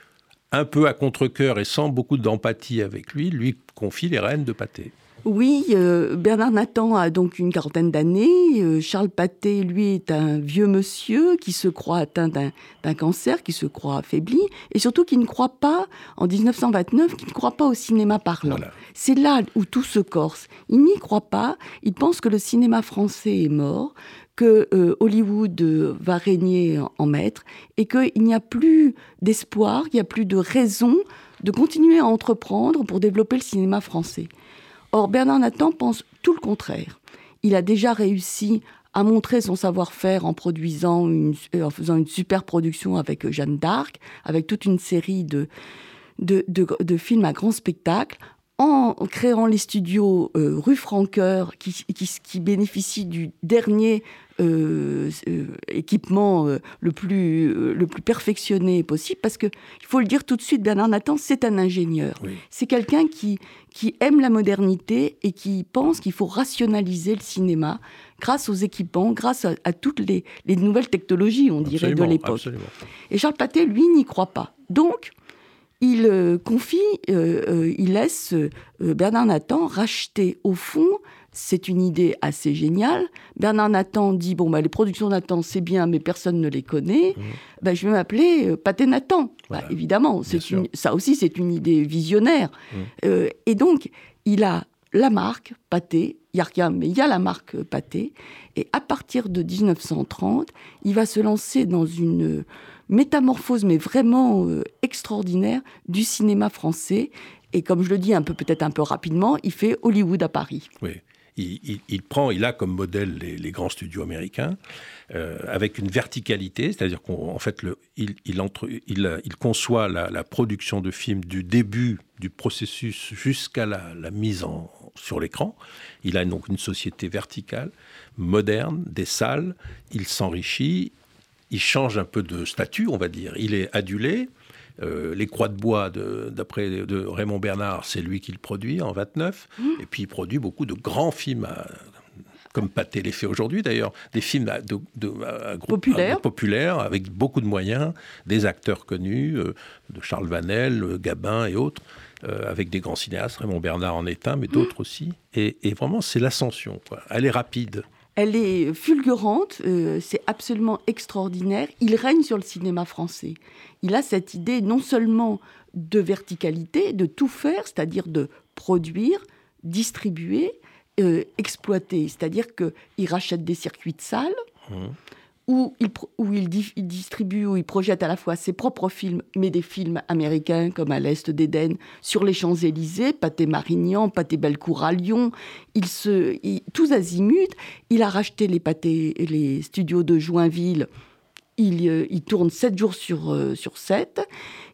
un peu à contre-coeur et sans beaucoup d'empathie avec lui, lui confie les rênes de Pathé. Oui, euh, Bernard Nathan a donc une quarantaine d'années. Euh, Charles Pathé, lui, est un vieux monsieur qui se croit atteint d'un cancer, qui se croit affaibli, et surtout qui ne croit pas, en 1929, qui ne croit pas au cinéma parlant. C'est là où tout se corse. Il n'y croit pas, il pense que le cinéma français est mort, que euh, Hollywood va régner en, maître, et qu'il n'y a plus d'espoir, il n'y a plus de raison de continuer à entreprendre pour développer le cinéma français. Or, Bernard Nathan pense tout le contraire. Il a déjà réussi à montrer son savoir-faire en produisant, euh, en faisant une super production avec Jeanne d'Arc, avec toute une série de, de, de, films à grand spectacle en créant les studios rue Franqueur qui, qui, qui, bénéficient du dernier euh, euh, équipement euh, le, plus, le plus perfectionné possible, parce qu'il faut le dire tout de suite, Bernard Nathan, c'est un ingénieur. C'est quelqu'un qui, qui aime la modernité et qui pense qu'il faut rationaliser le cinéma grâce aux équipements, grâce à, toutes les, les, nouvelles technologies, on dirait, de l'époque. Et Charles Pathé, lui, n'y croit pas. Donc, il confie, il laisse Bernard Nathan racheter au fond c'est une idée assez géniale. Bernard Nathan dit bon bah les productions Nathan c'est bien mais personne ne les connaît. Mmh. Bah, je vais m'appeler euh, Pathé Nathan. Bah, évidemment, ça aussi c'est une idée visionnaire. Mmh. Euh, et donc il a la marque Pathé, il n'y a rien mais il y a la marque Pathé. Et à partir de 1930, il va se lancer dans une métamorphose mais vraiment euh, extraordinaire du cinéma français. Et comme je le dis un peu peut-être un peu rapidement, il fait Hollywood à Paris. Oui il, prend, il a comme modèle les, grands studios américains, euh, avec une verticalité, c'est-à-dire qu'en fait, il, il, conçoit la, production de films du début du processus jusqu'à la, mise en, sur l'écran. Il a donc une société verticale, moderne, des salles, il s'enrichit, il change un peu de statut, on va dire. Il est adulé, euh, les croix de bois, d'après de, Raymond Bernard, c'est lui qui le produit en 29. Mmh. Et puis il produit beaucoup de grands films, comme Pathé les fait aujourd'hui d'ailleurs, des films de, de, populaires. avec beaucoup de moyens, des acteurs connus, euh, de Charles Vanel, euh, Gabin et autres. avec des grands cinéastes, Raymond Bernard en est un, mais d'autres aussi. Et, et vraiment, c'est l'ascension. Elle est rapide. Elle est fulgurante, euh, c'est absolument extraordinaire. Il règne sur le cinéma français. Il a cette idée non seulement de verticalité, de tout faire, c'est-à-dire de produire, distribuer, euh, exploiter. C'est-à-dire qu'il rachète des circuits de salles. Mmh où il, distribue, où il projette à la fois ses propres films, mais des films américains comme À l'Est d'Éden, sur les Champs-Élysées, Pâté Marignan, Pâté Bellecour à Lyon, il se, tous azimuts. Il a racheté les, pâtés, les studios de Joinville. Il, euh, tourne 7 jours sur, euh, sur 7.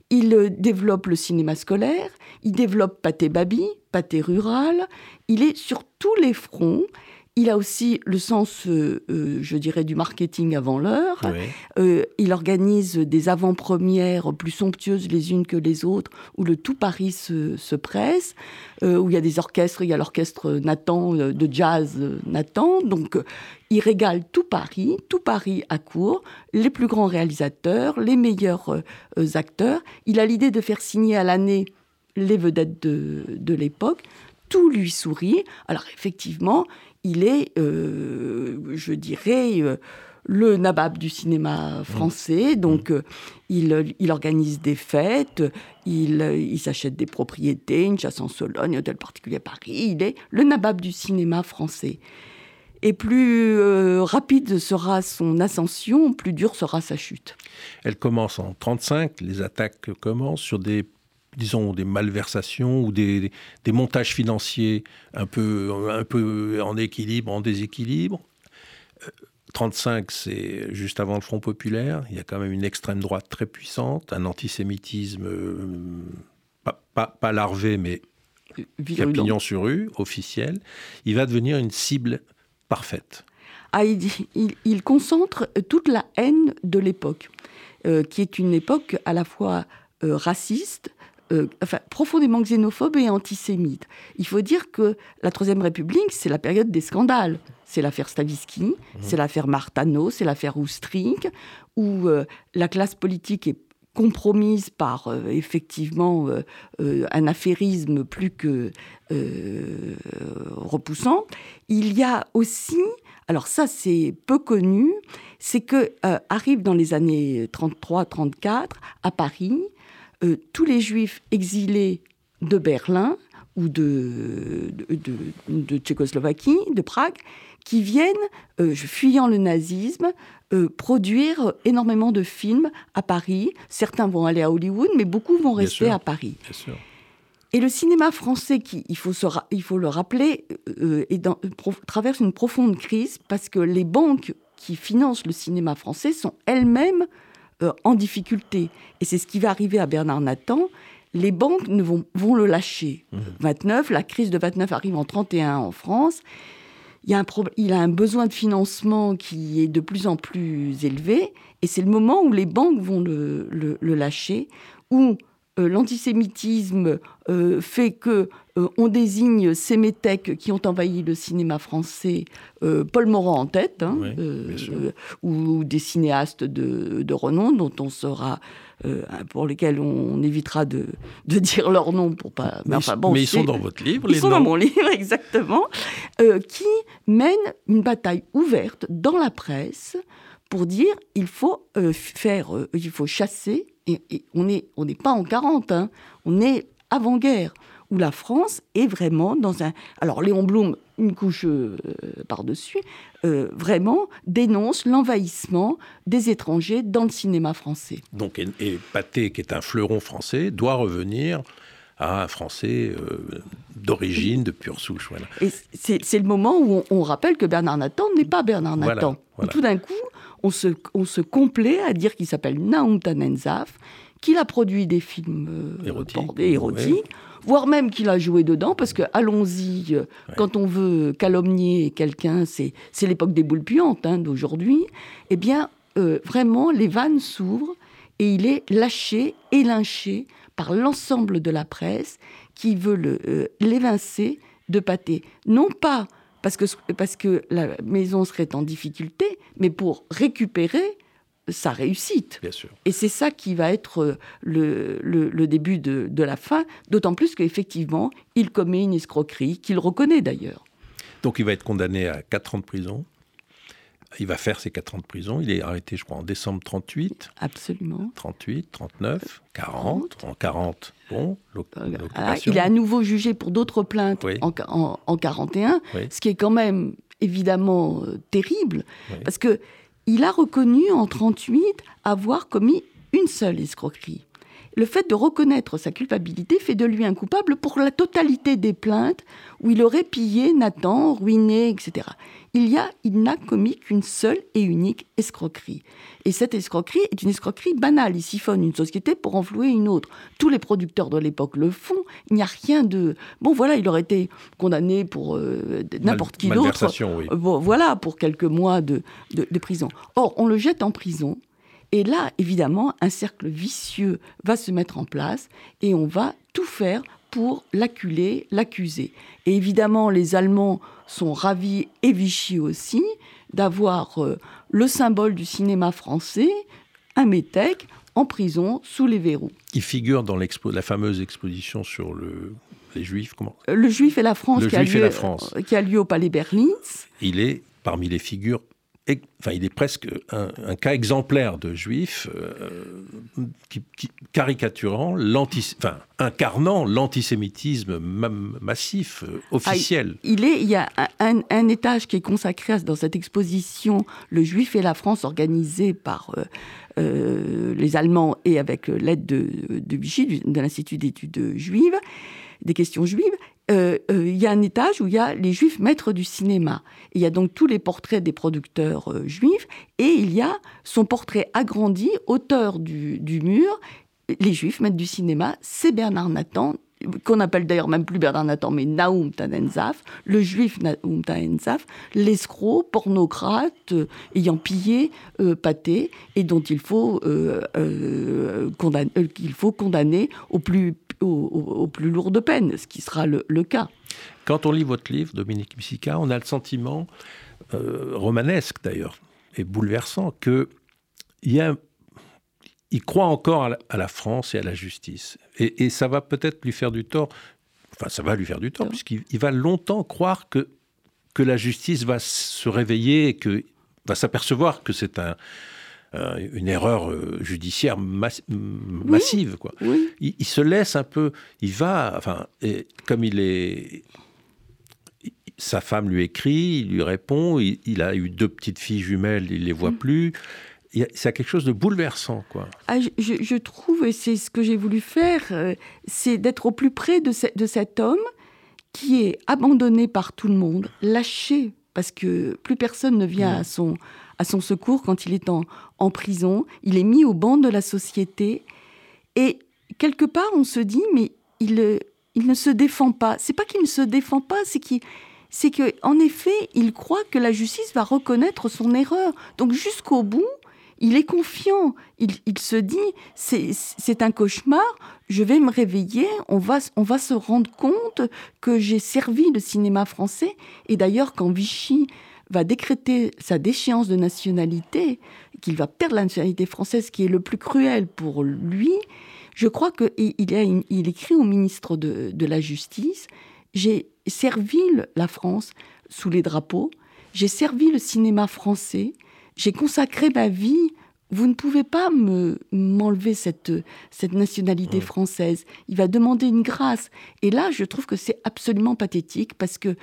Il euh, développe le cinéma scolaire. Il développe Pâté Babi, Pâté Rural. Il est sur tous les fronts. Il a aussi le sens, euh, euh, je dirais, du marketing avant l'heure. Euh, il organise des avant-premières plus somptueuses les unes que les autres, où le tout Paris se, presse, où il y a des orchestres, il y a l'orchestre Nathan, de jazz Nathan. Donc, il régale tout Paris, tout Paris à court, les plus grands réalisateurs, les meilleurs acteurs. Il a l'idée de faire signer à l'année les vedettes de, de l'époque tout lui sourit. Alors effectivement, il est, euh, je dirais, euh, le nabab du cinéma français. Mmh. Donc, euh, il, organise des fêtes, il, s'achète des propriétés, une chasse en Sologne, un hôtel particulier à Paris. Il est le nabab du cinéma français. Et plus rapide sera son ascension, plus dure sera sa chute. Elle commence en 1935, les attaques commencent sur des disons, des malversations ou des, montages financiers un peu, un peu en équilibre, en déséquilibre. 35, euh, c'est juste avant le Front populaire. Il y a quand même une extrême droite très puissante, un antisémitisme euh, pas, larvé, mais pignon sur rue, officiel. Il va devenir une cible parfaite. Ah, il, concentre toute la haine de l'époque, euh, qui est une époque à la fois raciste, euh, enfin, profondément xénophobe et antisémite. Il faut dire que la Troisième République, c'est la période des scandales. C'est l'affaire Stavisky, mmh. c'est l'affaire Martano, c'est l'affaire Oustring, où euh, la classe politique est compromise par euh, effectivement un affairisme plus que repoussant. Il y a aussi, alors ça c'est peu connu, c'est que arrive dans les années 33-34 à Paris euh, tous les juifs exilés de Berlin ou de, de, Tchécoslovaquie, de Prague, qui viennent, euh, fuyant le nazisme, euh, produire énormément de films à Paris. Certains vont aller à Hollywood, mais beaucoup vont rester à Paris. Et le cinéma français, qui, il, faut il faut le rappeler, traverse une profonde crise parce que les banques qui financent le cinéma français sont elles-mêmes en difficulté. Et c'est ce qui va arriver à Bernard Nathan. les banques ne vont, vont le lâcher. 29, mmh. la crise de 29 arrive en 31 en France. Il, y a un il a un besoin de financement qui est de plus en plus élevé, et c'est le moment où les banques vont le, le, lâcher, où euh, l'antisémitisme euh, fait que euh, on désigne ces métèques qui ont envahi le cinéma français, Paul Morand en tête, hein, ou, des cinéastes de, de, renom dont on sera pour lesquels on, évitera de, de, dire leur nom pour pas. Mais, enfin, bon, mais ils sont dans votre livre. Ils sont dans mon livre, (laughs) exactement, qui mènent une bataille ouverte dans la presse pour dire il faut faire, il faut chasser et, on n'est on pas en 40, hein. on est avant-guerre, où la France est vraiment dans un... Alors Léon Blum, une couche euh, par-dessus, euh, vraiment dénonce l'envahissement des étrangers dans le cinéma français. Donc, et, Pathé, qui est un fleuron français, doit revenir à un Français euh, d'origine, de pure souche. Voilà. Et c'est le moment où on, rappelle que Bernard Nathan n'est pas Bernard Nathan. Tout d'un coup, on se, on se complaît à dire qu'il s'appelle Naum Tanenzaf, qu'il a produit des films euh, érotiques, voire même qu'il a joué dedans, parce que allons-y, euh, quand on veut calomnier quelqu'un, c'est l'époque des boules puantes hein, d'aujourd'hui, eh bien, euh, vraiment, les vannes s'ouvrent et il est lâché et lynché par l'ensemble de la presse qui veut l'évincer de pâté. Non pas parce que, parce que la maison serait en difficulté, mais pour récupérer sa réussite. Bien sûr. Et c'est ça qui va être euh, le, le, début de, de, la fin, d'autant plus qu'effectivement, il commet une escroquerie, qu'il reconnaît d'ailleurs. Donc il va être condamné à 4 ans de prison il va faire ses 4 ans de prison. Il est arrêté, je crois, en décembre 38. Absolument. 38, 39, 40. En 40, bon, ah, Il est à nouveau jugé pour d'autres plaintes en, en, 41, ce qui est quand même évidemment euh, terrible, parce que il a reconnu en 38 avoir commis une seule escroquerie le fait de reconnaître sa culpabilité fait de lui un coupable pour la totalité des plaintes où il aurait pillé Nathan, ruiné, etc. Il y a, il n'a commis qu'une seule et unique escroquerie. Et cette escroquerie est une escroquerie banale. Il siphonne une société pour enflouer une autre. Tous les producteurs de l'époque le font. Il n'y a rien de... Bon, voilà, il aurait été condamné pour euh, n'importe qui d'autre. Oui. Bon, voilà, pour quelques mois de, de prison. Or, on le jette en prison et là, évidemment, un cercle vicieux va se mettre en place et on va tout faire pour l'acculer, l'accuser. Et évidemment, les Allemands sont ravis, et Vichy aussi, d'avoir euh, le symbole du cinéma français, un métèque, en prison, sous les verrous. Il figure dans la fameuse exposition sur le, les Juifs, comment? Le Juif et la France, qui, a lieu, la France. qui a lieu au Palais Berlin. Il est parmi les figures enfin, il est presque un, cas exemplaire de juif euh, caricaturant, enfin, incarnant l'antisémitisme massif, euh, officiel. Ah, il y a un, étage qui est consacré dans cette exposition, Le Juif et la France, organisée par euh, les Allemands et avec l'aide de, de Vichy, de l'Institut d'études juives, des questions juives. Euh, euh, il y a un étage où il y a les juifs maîtres du cinéma. Il y a donc tous les portraits des producteurs euh, juifs et il y a son portrait agrandi, auteur du, mur. Les juifs maîtres du cinéma, c'est Bernard Nathan, qu'on appelle d'ailleurs même plus Bernard Nathan, mais Naoum Tanenzaf, le juif Naoum Tanenzaf, l'escroc, pornocrate, ayant pillé Pâté, et dont il faut, condamner, qu'il faut condamner au plus aux, plus lourdes peines, ce qui sera le, cas. Quand on lit votre livre, Dominique Missica, on a le sentiment, euh, romanesque d'ailleurs, et bouleversant, que il, il croit encore à la, France et à la justice. Et, ça va peut-être lui faire du tort, enfin ça va lui faire du tort, puisqu'il va longtemps croire que, que la justice va se réveiller et que va s'apercevoir que c'est un, une erreur euh, judiciaire massive. Quoi. Il, se laisse un peu, il va, enfin, et comme il est, sa femme lui écrit, il lui répond, il, a eu deux petites filles jumelles, il les voit mm. plus. C'est quelque chose de bouleversant, quoi. Ah, je, trouve, et c'est ce que j'ai voulu faire, euh, c'est d'être au plus près de, de cet homme qui est abandonné par tout le monde, lâché, parce que plus personne ne vient à son à son secours quand il est en, en prison. Il est mis au banc de la société et quelque part, on se dit, mais il, il ne se défend pas. C'est pas qu'il ne se défend pas, c'est qu'il c'est qu'en effet, il croit que la justice va reconnaître son erreur. Donc jusqu'au bout, il est confiant. Il, se dit, c'est un cauchemar, je vais me réveiller, on va, on va se rendre compte que j'ai servi le cinéma français. Et d'ailleurs, quand Vichy va décréter sa déchéance de nationalité, qu'il va perdre la nationalité française, qui est le plus cruel pour lui, je crois qu'il il écrit au ministre de, de la Justice, j'ai servi la France sous les drapeaux, j'ai servi le cinéma français, j'ai consacré ma vie. Vous ne pouvez pas me m'enlever cette cette nationalité française. Il va demander une grâce. Et là, je trouve que c'est absolument pathétique parce que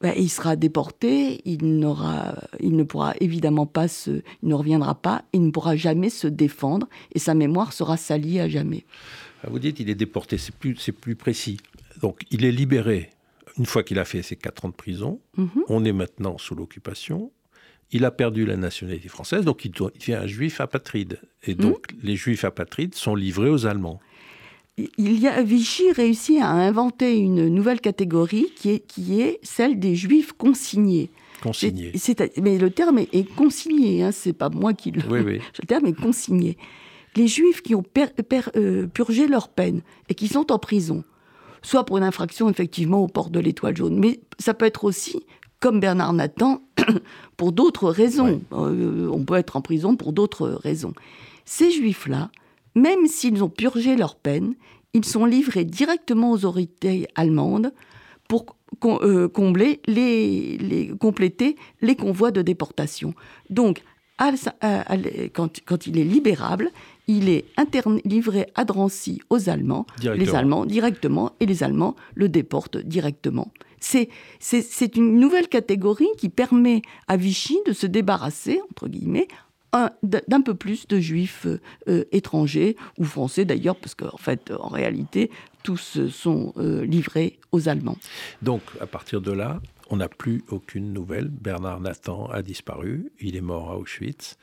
bah, il sera déporté, il n'aura, il ne pourra évidemment pas se, il ne reviendra pas, il ne pourra jamais se défendre et sa mémoire sera salie à jamais. Ah, vous dites il est déporté, c'est plus, c'est plus précis. Donc il est libéré une fois qu'il a fait ses quatre ans de prison. Mhm. On est maintenant sous l'occupation. Il a perdu la nationalité française, donc il, devient un juif apatride. Et mhm. donc les juifs apatrides sont livrés aux Allemands. Il y a Vichy réussit à inventer une nouvelle catégorie qui est, qui est celle des juifs consignés. Consignés. mais le terme est, consigné, hein, c'est pas moi qui le. Oui, oui. (laughs) le terme est consigné. Les juifs qui ont euh, purgé leur peine et qui sont en prison, soit pour une infraction effectivement au port de l'étoile jaune, mais ça peut être aussi, comme Bernard Nathan, (coughs) pour d'autres raisons. Euh, on peut être en prison pour d'autres raisons. Ces juifs-là, même s'ils ont purgé leur peine, ils sont livrés directement aux autorités allemandes pour euh, combler les, compléter les convois de déportation. Donc, quand, il est libérable, il est livré à Drancy aux Allemands, les Allemands directement, et les Allemands le déportent directement. C'est une nouvelle catégorie qui permet à Vichy de se débarrasser, entre guillemets, d'un peu plus de juifs euh, étrangers ou français d'ailleurs, parce qu'en fait, en réalité, tous sont euh, livrés aux Allemands. Donc, à partir de là, on n'a plus aucune nouvelle. Bernard Nathan a disparu, il est mort à Auschwitz.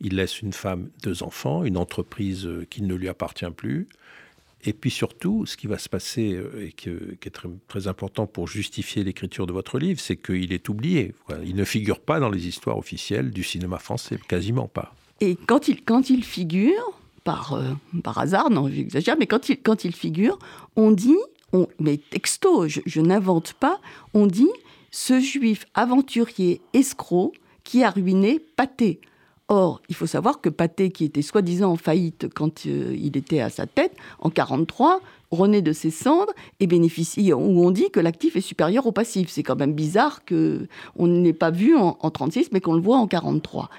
Il laisse une femme, deux enfants, une entreprise euh, qui ne lui appartient plus. Et puis surtout, ce qui va se passer euh, et qui est très, important pour justifier l'écriture de votre livre, c'est qu'il est oublié. Il ne figure pas dans les histoires officielles du cinéma français, quasiment pas. Et quand il, figure, par, euh, par hasard, non, j'exagère, mais quand il, figure, on dit, on, mais texto, je, je n'invente pas, on dit ce juif aventurier escroc qui a ruiné Pâté. Or, il faut savoir que Pâté, qui était soi-disant en faillite quand euh, il était à sa tête, en 43, renaît de ses cendres et bénéficie, où on dit que l'actif est supérieur au passif. C'est quand même bizarre qu'on ne l'ait pas vu en, 36, mais qu'on le voit en 43.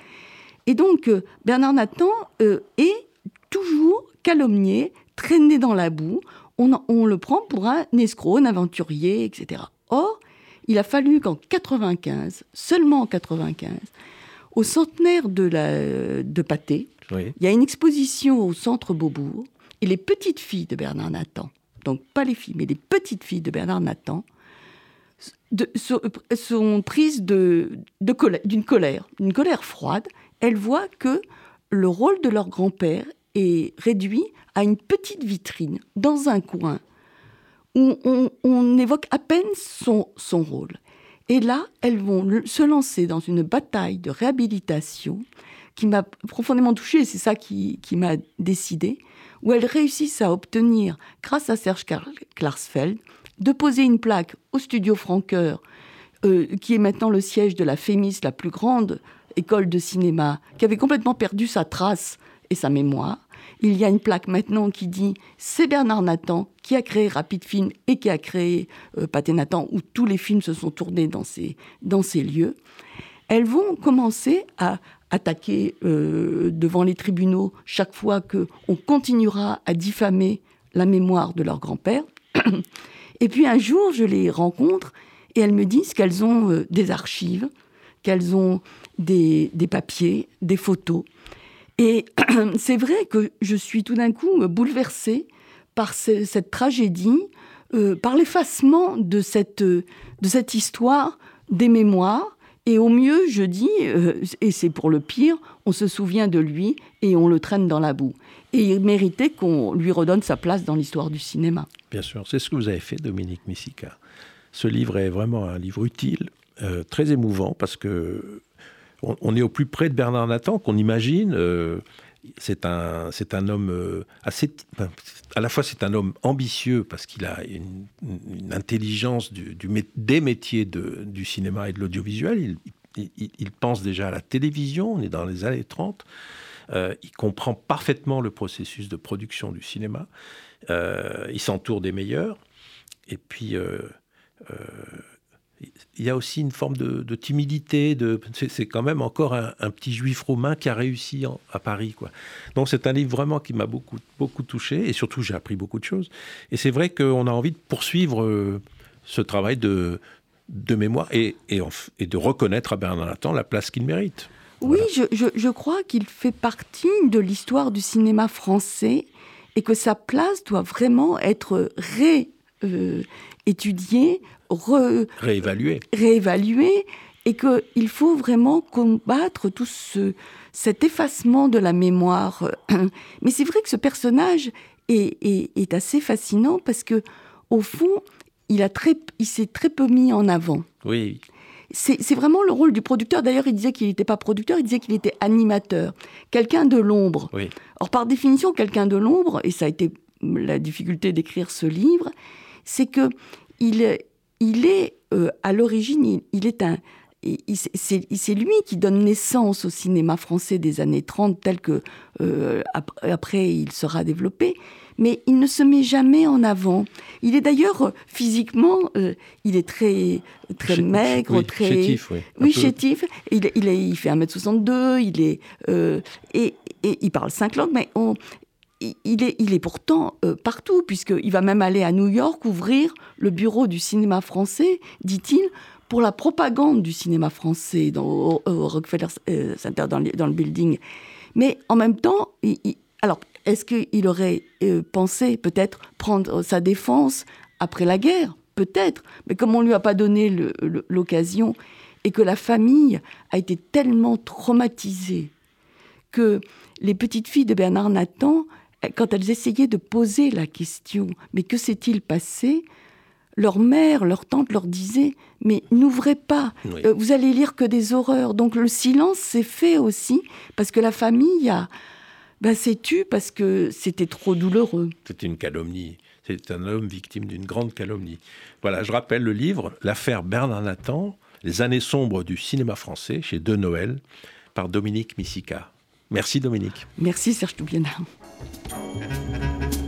Et donc, euh, Bernard Nathan euh, est toujours calomnié, traîné dans la boue. On, on, le prend pour un escroc, un aventurier, etc. Or, il a fallu qu'en 95, seulement en 95, au centenaire de, la, de Pâté, il y a une exposition au centre Beaubourg, et les petites filles de Bernard Nathan, donc pas les filles, mais les petites filles de Bernard Nathan, sont, prises d'une de, colère, d'une colère froide. Elles voient que le rôle de leur grand-père est réduit à une petite vitrine dans un coin où on, on évoque à peine son, son rôle. Et là, elles vont se lancer dans une bataille de réhabilitation qui m'a profondément touchée, c'est ça qui, m'a décidé, où elles réussissent à obtenir, grâce à Serge Klarsfeld, de poser une plaque au studio Franqueur, euh, qui est maintenant le siège de la FEMIS, la plus grande école de cinéma, qui avait complètement perdu sa trace et sa mémoire, il y a une plaque maintenant qui dit c'est Bernard Nathan qui a créé Rapid Film et qui a créé euh, Pathé Nathan, où tous les films se sont tournés dans ces, dans ces lieux. Elles vont commencer à attaquer euh, devant les tribunaux chaque fois qu'on continuera à diffamer la mémoire de leur grand-père. Et puis un jour, je les rencontre et elles me disent qu'elles ont euh, des archives, qu'elles ont des, des, papiers, des photos, et (clears throat) c'est vrai que je suis tout d'un coup bouleversée par cette tragédie, euh, par l'effacement de cette, de cette histoire des mémoires. Et au mieux, je dis, euh, et c'est pour le pire, on se souvient de lui et on le traîne dans la boue. Et il méritait qu'on lui redonne sa place dans l'histoire du cinéma. Bien sûr, c'est ce que vous avez fait, Dominique Missica. Ce livre est vraiment un livre utile, euh, très émouvant, parce que on, est au plus près de Bernard Nathan qu'on imagine. Euh, c'est un, c'est un homme euh, assez. À la fois, c'est un homme ambitieux parce qu'il a une, intelligence du, des métiers du cinéma et de l'audiovisuel. Il, pense déjà à la télévision, on est dans les années 30. il comprend parfaitement le processus de production du cinéma. il s'entoure des meilleurs. Et puis, il y a aussi une forme de, timidité. De, c'est, quand même encore un, petit juif romain qui a réussi à Paris. Quoi. Donc c'est un livre vraiment qui m'a beaucoup, beaucoup touché et surtout j'ai appris beaucoup de choses. Et c'est vrai qu'on a envie de poursuivre euh, ce travail de, de mémoire et, et, et, de reconnaître à Bernard Nathan la place qu'il mérite. Oui, je, je, crois qu'il fait partie de l'histoire du cinéma français et que sa place doit vraiment être ré, euh, réévaluer. réévaluer, et qu'il faut vraiment combattre tout ce, cet effacement de la mémoire. (clears throat) Mais c'est vrai que ce personnage est, est, assez fascinant parce que, au fond, il, a très, il s'est très peu mis en avant. Oui. C'est vraiment le rôle du producteur. D'ailleurs, il disait qu'il n'était pas producteur, il disait qu'il était animateur, quelqu'un de l'ombre. Oui. Or, par définition, quelqu'un de l'ombre, et ça a été la difficulté d'écrire ce livre, c'est que il, il est euh, à l'origine, il, est un, c'est lui qui donne naissance au cinéma français des années 30 tel que euh, après il sera développé, mais il ne se met jamais en avant. Il est d'ailleurs euh, physiquement, il est très très maigre, très chétif, oui, oui chétif. Il, il, il fait 1m62, il est et, et, il parle cinq langues, mais on, il est, pourtant euh, partout, puisqu'il va même aller à New York ouvrir le bureau du cinéma français, dit-il, pour la propagande du cinéma français dans, au, Rockefeller euh, Center, dans, le building. Mais en même temps, alors, est-ce qu'il aurait euh, pensé peut-être prendre sa défense après la guerre? Peut-être. Mais comme on ne lui a pas donné l'occasion et que la famille a été tellement traumatisée que les petites filles de Bernard Nathan quand elles essayaient de poser la question, mais que s'est-il passé? Leur mère, leur tante leur disait mais n'ouvrez pas, euh, vous allez lire que des horreurs. Donc le silence s'est fait aussi parce que la famille a bah, s'est tue parce que c'était trop douloureux. C'était une calomnie. C'est un homme victime d'une grande calomnie. Voilà, je rappelle le livre L'affaire Bernard Nathan, les années sombres du cinéma français chez De Noël par Dominique Missica. Merci Dominique. Merci Serge Toubiana. Thank you.